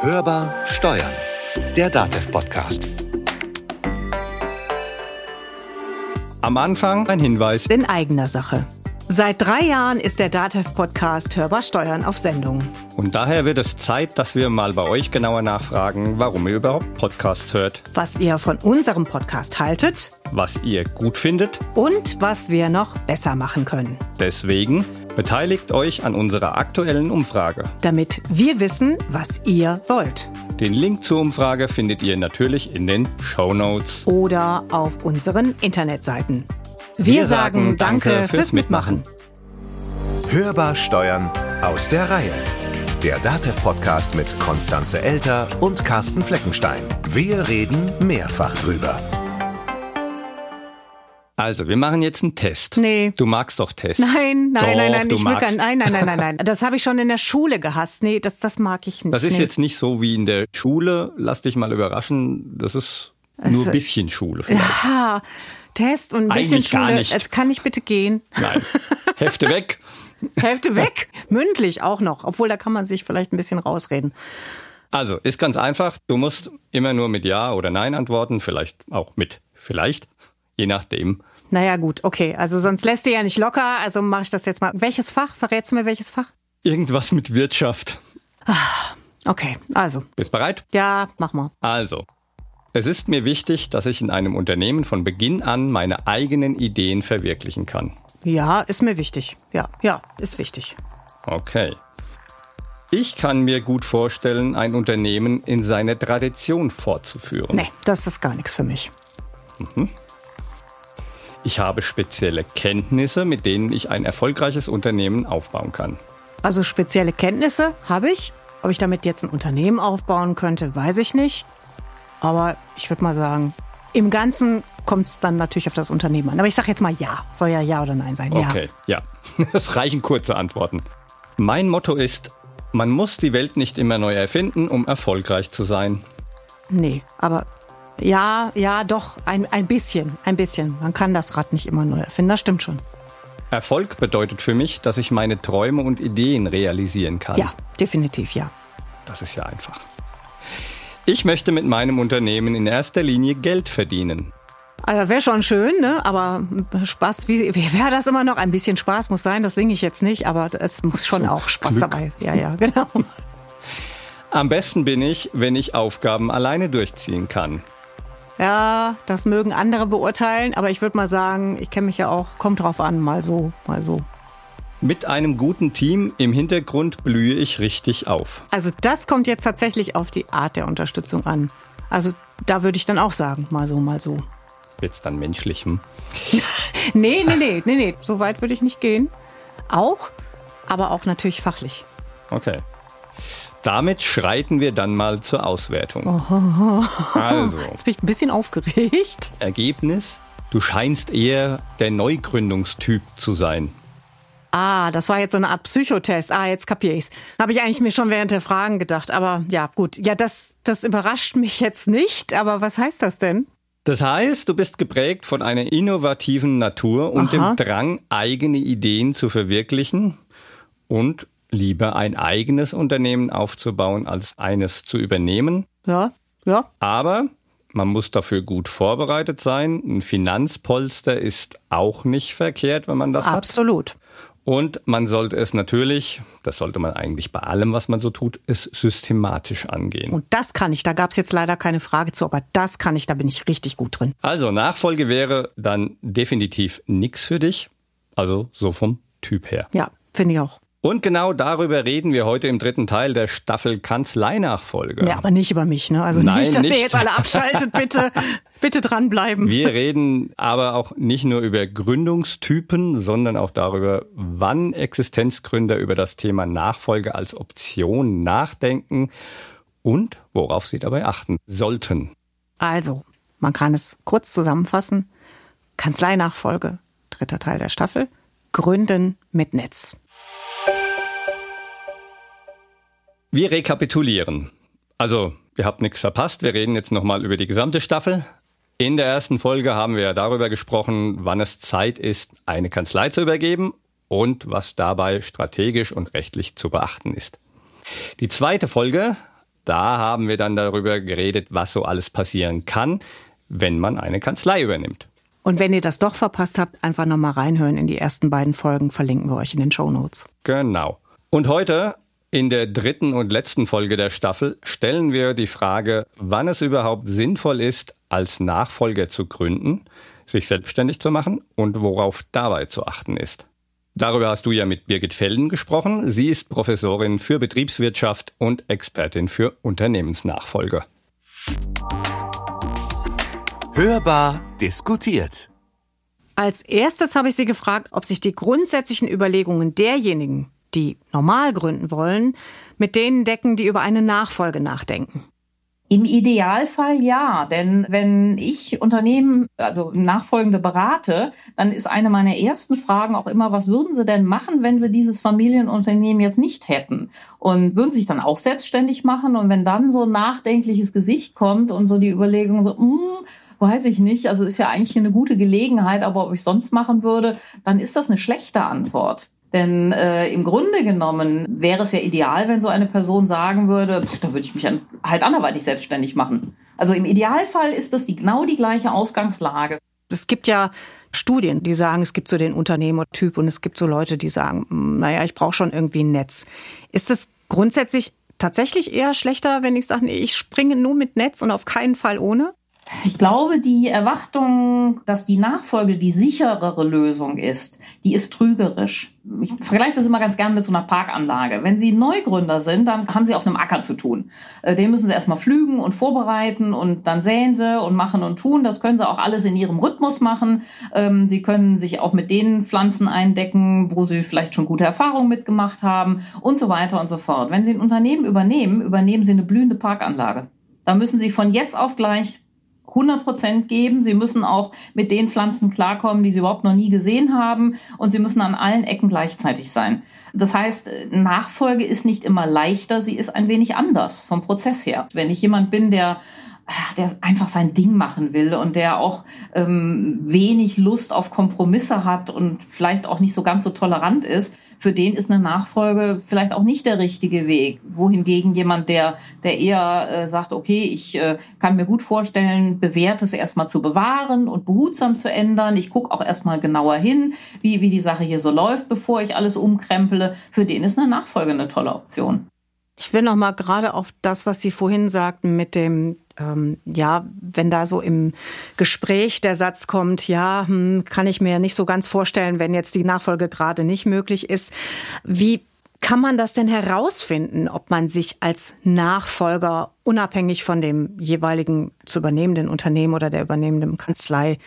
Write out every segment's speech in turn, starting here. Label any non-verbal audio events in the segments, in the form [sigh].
Hörbar Steuern, der DATEV-Podcast. Am Anfang ein Hinweis. In eigener Sache. Seit drei Jahren ist der DATEV-Podcast Hörbar Steuern auf Sendung. Und daher wird es Zeit, dass wir mal bei euch genauer nachfragen, warum ihr überhaupt Podcasts hört, Was ihr von unserem Podcast haltet was ihr gut findet. und was wir noch besser machen können. Deswegen beteiligt euch an unserer aktuellen Umfrage. Damit wir wissen, was ihr wollt. Den Link zur Umfrage findet ihr natürlich in den Show Notes. Oder auf unseren Internetseiten. Wir, sagen Danke fürs Mitmachen. Hörbar Steuern aus der Reihe. Der DATEV-Podcast mit Konstanze Elter und Carsten Fleckenstein. Wir reden mehrfach drüber. Also, wir machen jetzt einen Test. Nee. Du magst doch Tests. Nein, nein, doch, nein, nein, ich will gar, nein, nein, nein, nein, nein. [laughs] Das habe ich schon in der Schule gehasst. Nee, das, das mag ich nicht. Das ist nee. jetzt nicht so wie in der Schule. Lass dich mal überraschen. Das ist nur Also- ein bisschen Schule vielleicht. Ja, Test und ein bisschen Eigentlich gar Schule. nicht. Jetzt kann ich bitte gehen. Nein. [laughs] Hefte weg. Hälfte weg. Mündlich auch noch. Obwohl, da kann man sich vielleicht ein bisschen rausreden. Also, ist ganz einfach. Du musst immer nur mit Ja oder Nein antworten. Vielleicht auch mit Vielleicht. Je nachdem. Naja, gut, okay. Also sonst lässt du ja nicht locker. Also mache ich das jetzt mal. Welches Fach? Verrätst du mir welches Fach? Irgendwas mit Wirtschaft. Okay, also. Bist bereit? Ja, mach mal. Also. Es ist mir wichtig, dass ich in einem Unternehmen von Beginn an meine eigenen Ideen verwirklichen kann. Ja, ist mir wichtig. Ja, ja, ist wichtig. Okay. Ich kann mir gut vorstellen, ein Unternehmen in seiner Tradition fortzuführen. Nee, das ist gar nichts für mich. Ich habe spezielle Kenntnisse, mit denen ich ein erfolgreiches Unternehmen aufbauen kann. Also spezielle Kenntnisse habe ich. Ob ich damit jetzt ein Unternehmen aufbauen könnte, weiß ich nicht. Aber ich würde mal sagen, im Ganzen kommt es dann natürlich auf das Unternehmen an. Aber ich sage jetzt mal ja. Soll ja ja oder nein sein. Ja. Okay, ja. [laughs] Es reichen kurze Antworten. Mein Motto ist, man muss die Welt nicht immer neu erfinden, um erfolgreich zu sein. Nee, aber ja, ja, doch, ein, ein bisschen, ein bisschen. Man kann das Rad nicht immer neu erfinden, das stimmt schon. Erfolg bedeutet für mich, dass ich meine Träume und Ideen realisieren kann. Ja, definitiv, ja. Das ist ja einfach. Ich möchte mit meinem Unternehmen in erster Linie Geld verdienen. Also wäre schon schön, ne? Aber Spaß, wie, wie wäre das immer noch? Ein bisschen Spaß muss sein, das singe ich jetzt nicht, aber es muss schon Zum auch Spaß Glück. dabei. Ja, ja, genau. Am besten bin ich, wenn ich Aufgaben alleine durchziehen kann. Ja, das mögen andere beurteilen, aber ich würde mal sagen, ich kenne mich ja auch, kommt drauf an, mal so, mal so. Mit einem guten Team im Hintergrund blühe ich richtig auf. Also das kommt jetzt tatsächlich auf die Art der Unterstützung an. Also da würde ich dann auch sagen, mal so, mal so. Jetzt dann menschlichem. [laughs] Nee, nee, nee, nee, nee, so weit würde ich nicht gehen. Auch, aber auch natürlich fachlich. Okay. Damit schreiten wir dann mal zur Auswertung. Also, Jetzt bin ich ein bisschen aufgeregt. Ergebnis? Du scheinst eher der Neugründungstyp zu sein. Ah, das war jetzt so eine Art Psychotest. Ah, jetzt kapier ich's. Habe ich eigentlich mir schon während der Fragen gedacht. Aber ja, gut. Ja, das, das überrascht mich jetzt nicht. Aber was heißt das denn? Das heißt, du bist geprägt von einer innovativen Natur und Aha. dem Drang, eigene Ideen zu verwirklichen und lieber ein eigenes Unternehmen aufzubauen, als eines zu übernehmen. Ja, ja. Aber man muss dafür gut vorbereitet sein. Ein Finanzpolster ist auch nicht verkehrt, wenn man das hat. Absolut. Und man sollte es natürlich, das sollte man eigentlich bei allem, was man so tut, es systematisch angehen. Und das kann ich. Da gab's jetzt leider keine Frage zu, aber das kann ich. Da bin ich richtig gut drin. Also Nachfolge wäre dann definitiv nix für dich. Also so vom Typ her. Ja, finde ich auch. Und genau darüber reden wir heute im dritten Teil der Staffel Kanzleinachfolge. Ja, aber nicht über mich, ne? Also Nein, nicht, dass ihr nicht. jetzt alle abschaltet, bitte. [laughs] bitte dranbleiben. Wir reden aber auch nicht nur über Gründungstypen, sondern auch darüber, wann Existenzgründer über das Thema Nachfolge als Option nachdenken und worauf sie dabei achten sollten. Also, man kann es kurz zusammenfassen. Kanzleinachfolge, dritter Teil der Staffel. Gründen mit Netz. Wir rekapitulieren. Also, ihr habt nichts verpasst. Wir reden jetzt nochmal über die gesamte Staffel. In der ersten Folge haben wir ja darüber gesprochen, wann es Zeit ist, eine Kanzlei zu übergeben und was dabei strategisch und rechtlich zu beachten ist. Die zweite Folge, da haben wir dann darüber geredet, was so alles passieren kann, wenn man eine Kanzlei übernimmt. Und wenn ihr das doch verpasst habt, einfach nochmal reinhören in die ersten beiden Folgen, verlinken wir euch in den Show Notes. Genau. Und heute, in der dritten und letzten Folge der Staffel, stellen wir die Frage, wann es überhaupt sinnvoll ist, als Nachfolger zu gründen, sich selbstständig zu machen und worauf dabei zu achten ist. Darüber hast du ja mit Birgit Felden gesprochen. Sie ist Professorin für Betriebswirtschaft und Expertin für Unternehmensnachfolge. Hörbar diskutiert. Als erstes habe ich Sie gefragt, ob sich die grundsätzlichen Überlegungen derjenigen, die normal gründen wollen, mit denen decken, die über eine Nachfolge nachdenken. Im Idealfall ja, denn wenn ich Unternehmen, also Nachfolgende berate, dann ist eine meiner ersten Fragen auch immer, was würden Sie denn machen, wenn Sie dieses Familienunternehmen jetzt nicht hätten? Und würden Sie sich dann auch selbstständig machen? Und wenn dann so ein nachdenkliches Gesicht kommt und so die Überlegung so, hm, weiß ich nicht, also ist ja eigentlich eine gute Gelegenheit, aber ob ich sonst machen würde, dann ist das eine schlechte Antwort. Denn äh, im Grunde genommen wäre es ja ideal, wenn so eine Person sagen würde, pff, da würde ich mich halt anderweitig selbstständig machen. Also im Idealfall ist das die, genau die gleiche Ausgangslage. Es gibt ja Studien, die sagen, es gibt so den Unternehmertyp und es gibt so Leute, die sagen, hm, naja, ich brauche schon irgendwie ein Netz. Ist es grundsätzlich tatsächlich eher schlechter, wenn ich sage, ich springe nur mit Netz und auf keinen Fall ohne? Ich glaube, die Erwartung, dass die Nachfolge die sicherere Lösung ist, die ist trügerisch. Ich vergleiche das immer ganz gern mit so einer Parkanlage. Wenn Sie Neugründer sind, dann haben Sie auf einem Acker zu tun. Äh, den müssen Sie erstmal pflügen und vorbereiten und dann säen Sie und machen und tun. Das können Sie auch alles in Ihrem Rhythmus machen. Ähm, Sie können sich auch mit den Pflanzen eindecken, wo Sie vielleicht schon gute Erfahrungen mitgemacht haben und so weiter und so fort. Wenn Sie ein Unternehmen übernehmen, übernehmen Sie eine blühende Parkanlage. Da müssen Sie von jetzt auf gleich 100 Prozent geben. Sie müssen auch mit den Pflanzen klarkommen, die sie überhaupt noch nie gesehen haben. Und sie müssen an allen Ecken gleichzeitig sein. Das heißt, Nachfolge ist nicht immer leichter, sie ist ein wenig anders vom Prozess her. Wenn ich jemand bin, der der einfach sein Ding machen will und der auch ähm, wenig Lust auf Kompromisse hat und vielleicht auch nicht so ganz so tolerant ist, für den ist eine Nachfolge vielleicht auch nicht der richtige Weg. Wohingegen jemand, der, der eher äh, sagt, okay, ich äh, kann mir gut vorstellen, bewährtes erstmal zu bewahren und behutsam zu ändern. Ich gucke auch erstmal genauer hin, wie, wie die Sache hier so läuft, bevor ich alles umkrempele. Für den ist eine Nachfolge eine tolle Option. Ich will noch mal gerade auf das, was Sie vorhin sagten mit dem ähm, ja, wenn da so im Gespräch der Satz kommt, ja, hm, kann ich mir nicht so ganz vorstellen, wenn jetzt die Nachfolge gerade nicht möglich ist. Wie kann man das denn herausfinden, ob man sich als Nachfolger unabhängig von dem jeweiligen zu übernehmenden Unternehmen oder der übernehmenden Kanzlei,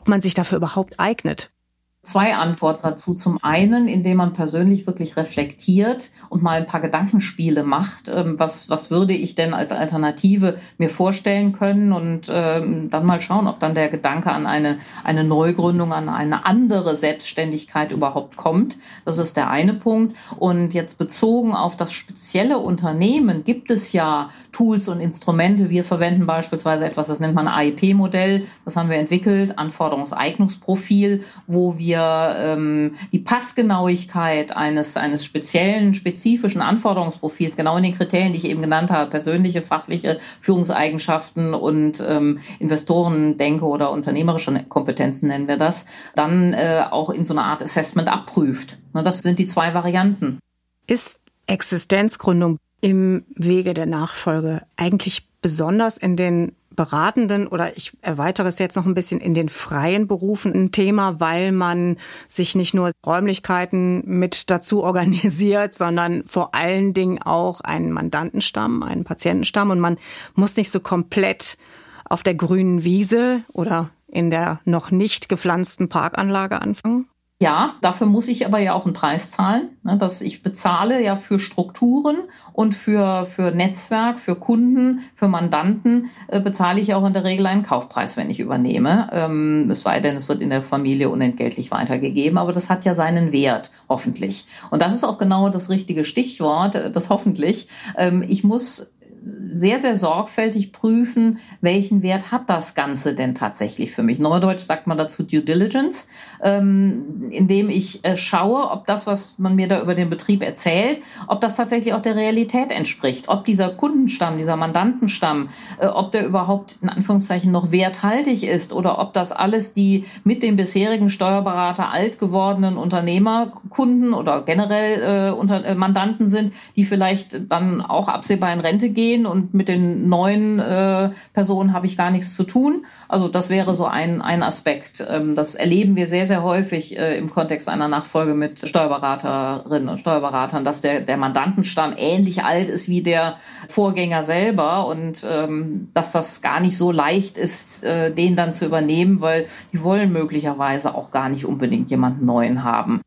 ob man sich dafür überhaupt eignet? Zwei Antworten dazu. Zum einen, indem man persönlich wirklich reflektiert und mal ein paar Gedankenspiele macht. Ähm, was, was würde ich denn als Alternative mir vorstellen können? Und ähm, dann mal schauen, ob dann der Gedanke an eine, eine Neugründung, an eine andere Selbstständigkeit überhaupt kommt. Das ist der eine Punkt. Und jetzt bezogen auf das spezielle Unternehmen gibt es ja Tools und Instrumente. Wir verwenden beispielsweise etwas, das nennt man AIP-Modell. Das haben wir entwickelt, Anforderungseignungsprofil, wo wir wir ähm, die Passgenauigkeit eines, eines speziellen, spezifischen Anforderungsprofils, genau in den Kriterien, die ich eben genannt habe, persönliche, fachliche Führungseigenschaften und ähm, Investorendenke oder unternehmerische Kompetenzen nennen wir das, dann äh, auch in so einer Art Assessment abprüft. Das sind die zwei Varianten. Ist Existenzgründung im Wege der Nachfolge eigentlich besonders in den beratenden oder ich erweitere es jetzt noch ein bisschen in den freien Berufen ein Thema, weil man sich nicht nur Räumlichkeiten mit dazu organisiert, sondern vor allen Dingen auch einen Mandantenstamm, einen Patientenstamm und man muss nicht so komplett auf der grünen Wiese oder in der noch nicht gepflanzten Parkanlage anfangen? Ja, dafür muss ich aber ja auch einen Preis zahlen. Ne, dass ich bezahle ja für Strukturen und für, für Netzwerk, für Kunden, für Mandanten äh, bezahle ich auch in der Regel einen Kaufpreis, wenn ich übernehme. Ähm, es sei denn, es wird in der Familie unentgeltlich weitergegeben, aber das hat ja seinen Wert, hoffentlich. Und das ist auch genau das richtige Stichwort, äh, das hoffentlich. Ähm, ich muss sehr, sehr sorgfältig prüfen, welchen Wert hat das Ganze denn tatsächlich für mich. Neudeutsch sagt man dazu Due Diligence, ähm, indem ich äh, schaue, ob das, was man mir da über den Betrieb erzählt, ob das tatsächlich auch der Realität entspricht, ob dieser Kundenstamm, dieser Mandantenstamm, äh, ob der überhaupt in Anführungszeichen noch werthaltig ist oder ob das alles die mit dem bisherigen Steuerberater alt gewordenen Unternehmerkunden oder generell äh, unter, äh, Mandanten sind, die vielleicht dann auch absehbar in Rente gehen und mit den neuen äh, Personen habe ich gar nichts zu tun. Also das wäre so ein, ein Aspekt. Ähm, das erleben wir sehr, sehr häufig äh, im Kontext einer Nachfolge mit Steuerberaterinnen und Steuerberatern, dass der, der Mandantenstamm ähnlich alt ist wie der Vorgänger selber und ähm, dass das gar nicht so leicht ist, äh, den dann zu übernehmen, weil die wollen möglicherweise auch gar nicht unbedingt jemanden neuen haben.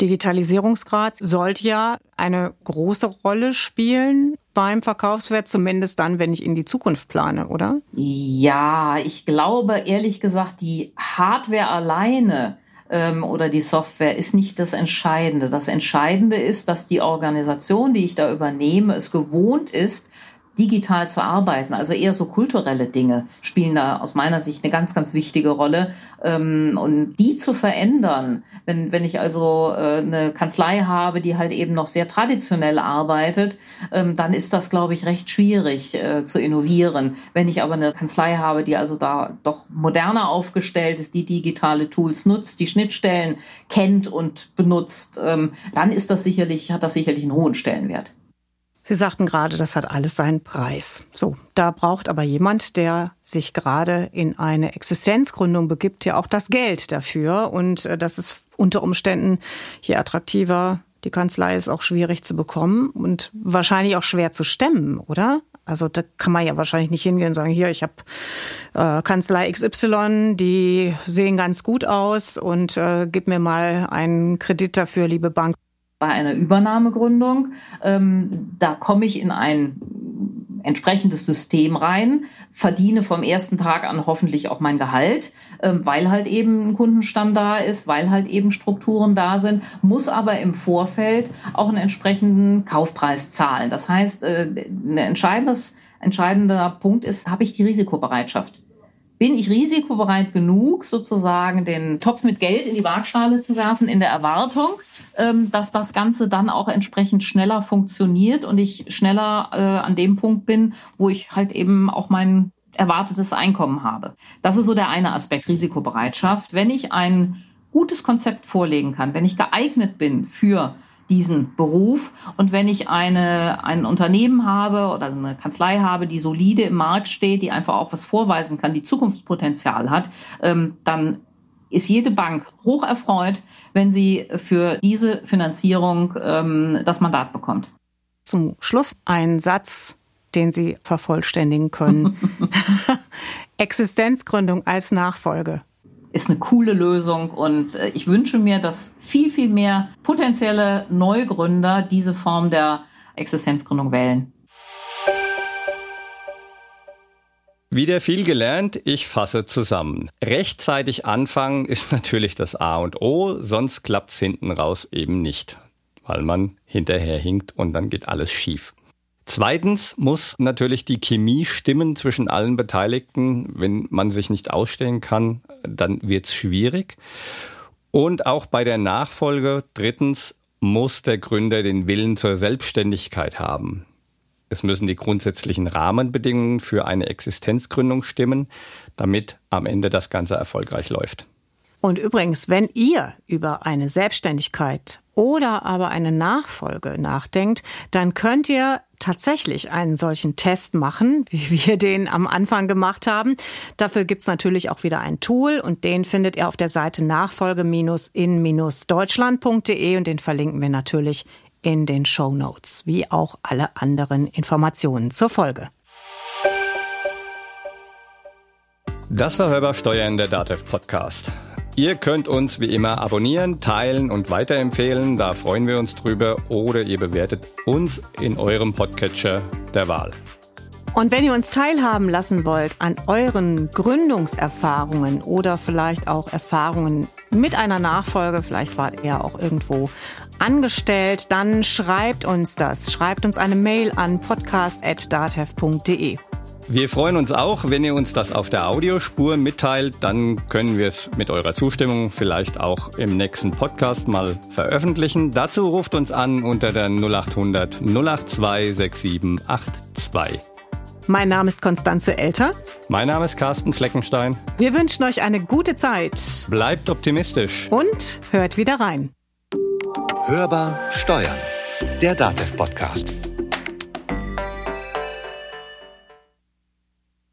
Digitalisierungsgrad sollte ja eine große Rolle spielen beim Verkaufswert, zumindest dann, wenn ich in die Zukunft plane, oder? Ja, ich glaube ehrlich gesagt, die Hardware alleine ähm, oder die Software ist nicht das Entscheidende. Das Entscheidende ist, dass die Organisation, die ich da übernehme, es gewohnt ist, digital zu arbeiten. Also eher so kulturelle Dinge spielen da aus meiner Sicht eine ganz, ganz wichtige Rolle. Ähm, und die zu verändern, wenn, wenn ich also äh, eine Kanzlei habe, die halt eben noch sehr traditionell arbeitet, ähm, dann ist das, glaube ich, recht schwierig äh, zu innovieren. Wenn ich aber eine Kanzlei habe, die also da doch moderner aufgestellt ist, die digitale Tools nutzt, die Schnittstellen kennt und benutzt, ähm, dann ist das sicherlich, hat das sicherlich einen hohen Stellenwert. Sie sagten gerade, das hat alles seinen Preis. So, da braucht aber jemand, der sich gerade in eine Existenzgründung begibt, ja auch das Geld dafür. Und äh, das ist unter Umständen, je attraktiver die Kanzlei ist, auch schwierig zu bekommen und wahrscheinlich auch schwer zu stemmen, oder? Also da kann man ja wahrscheinlich nicht hingehen und sagen, hier, ich habe äh, Kanzlei XY, die sehen ganz gut aus und äh, gib mir mal einen Kredit dafür, liebe Bank bei einer Übernahmegründung. Ähm, da komme ich in ein entsprechendes System rein, verdiene vom ersten Tag an hoffentlich auch mein Gehalt, ähm, weil halt eben ein Kundenstamm da ist, weil halt eben Strukturen da sind, muss aber im Vorfeld auch einen entsprechenden Kaufpreis zahlen. Das heißt, äh, ein entscheidendes, entscheidender Punkt ist, habe ich die Risikobereitschaft? Bin ich risikobereit genug, sozusagen den Topf mit Geld in die Waagschale zu werfen, in der Erwartung, ähm, dass das Ganze dann auch entsprechend schneller funktioniert und ich schneller äh, an dem Punkt bin, wo ich halt eben auch mein erwartetes Einkommen habe. Das ist so der eine Aspekt, Risikobereitschaft. Wenn ich ein gutes Konzept vorlegen kann, wenn ich geeignet bin für diesen Beruf. Und wenn ich eine, ein Unternehmen habe oder eine Kanzlei habe, die solide im Markt steht, die einfach auch was vorweisen kann, die Zukunftspotenzial hat, ähm, dann ist jede Bank hoch erfreut, wenn sie für diese Finanzierung ähm, das Mandat bekommt. Zum Schluss ein Satz, den Sie vervollständigen können. [laughs] [laughs] Existenzgründung als Nachfolge ist eine coole Lösung und äh, ich wünsche mir, dass viel, viel mehr potenzielle Neugründer diese Form der Existenzgründung wählen. Wieder viel gelernt, ich fasse zusammen. Rechtzeitig anfangen [laughs] ist natürlich das A und O, sonst klappt's hinten raus eben nicht, weil man hinterher hinkt und dann geht alles schief. Zweitens muss natürlich die Chemie stimmen zwischen allen Beteiligten. Wenn man sich nicht ausstellen kann, dann wird es schwierig. Und auch bei der Nachfolge, drittens, muss der Gründer den Willen zur Selbstständigkeit haben. Es müssen die grundsätzlichen Rahmenbedingungen für eine Existenzgründung stimmen, damit am Ende das Ganze erfolgreich läuft. Und übrigens, wenn ihr über eine Selbstständigkeit oder aber eine Nachfolge nachdenkt, dann könnt ihr tatsächlich einen solchen Test machen, [laughs] wie wir den am Anfang gemacht haben. Dafür gibt's natürlich auch wieder ein Tool und den findet ihr auf der Seite nachfolge-in-deutschland.de und den verlinken wir natürlich in den Show Notes, wie auch alle anderen Informationen zur Folge. Das war Hörbar Steuern, der DATEV Podcast. Ihr könnt uns wie immer abonnieren, teilen und weiterempfehlen, da freuen wir uns drüber, oder ihr bewertet uns in eurem Podcatcher der Wahl. Und wenn ihr uns teilhaben lassen wollt an euren Gründungserfahrungen oder vielleicht auch Erfahrungen mit einer Nachfolge, vielleicht wart ihr auch irgendwo angestellt, dann schreibt uns das. Schreibt uns eine Mail an podcast.datev.de. Wir freuen uns auch, wenn ihr uns das auf der Audiospur mitteilt. Dann können wir es mit eurer Zustimmung vielleicht auch im nächsten Podcast mal veröffentlichen. Dazu ruft uns an unter der 0800 082 6782. Mein Name ist Konstanze Elter. Mein Name ist Carsten Fleckenstein. Wir wünschen euch eine gute Zeit. Bleibt optimistisch. Und hört wieder rein. Hörbar Steuern. Der Datev Podcast.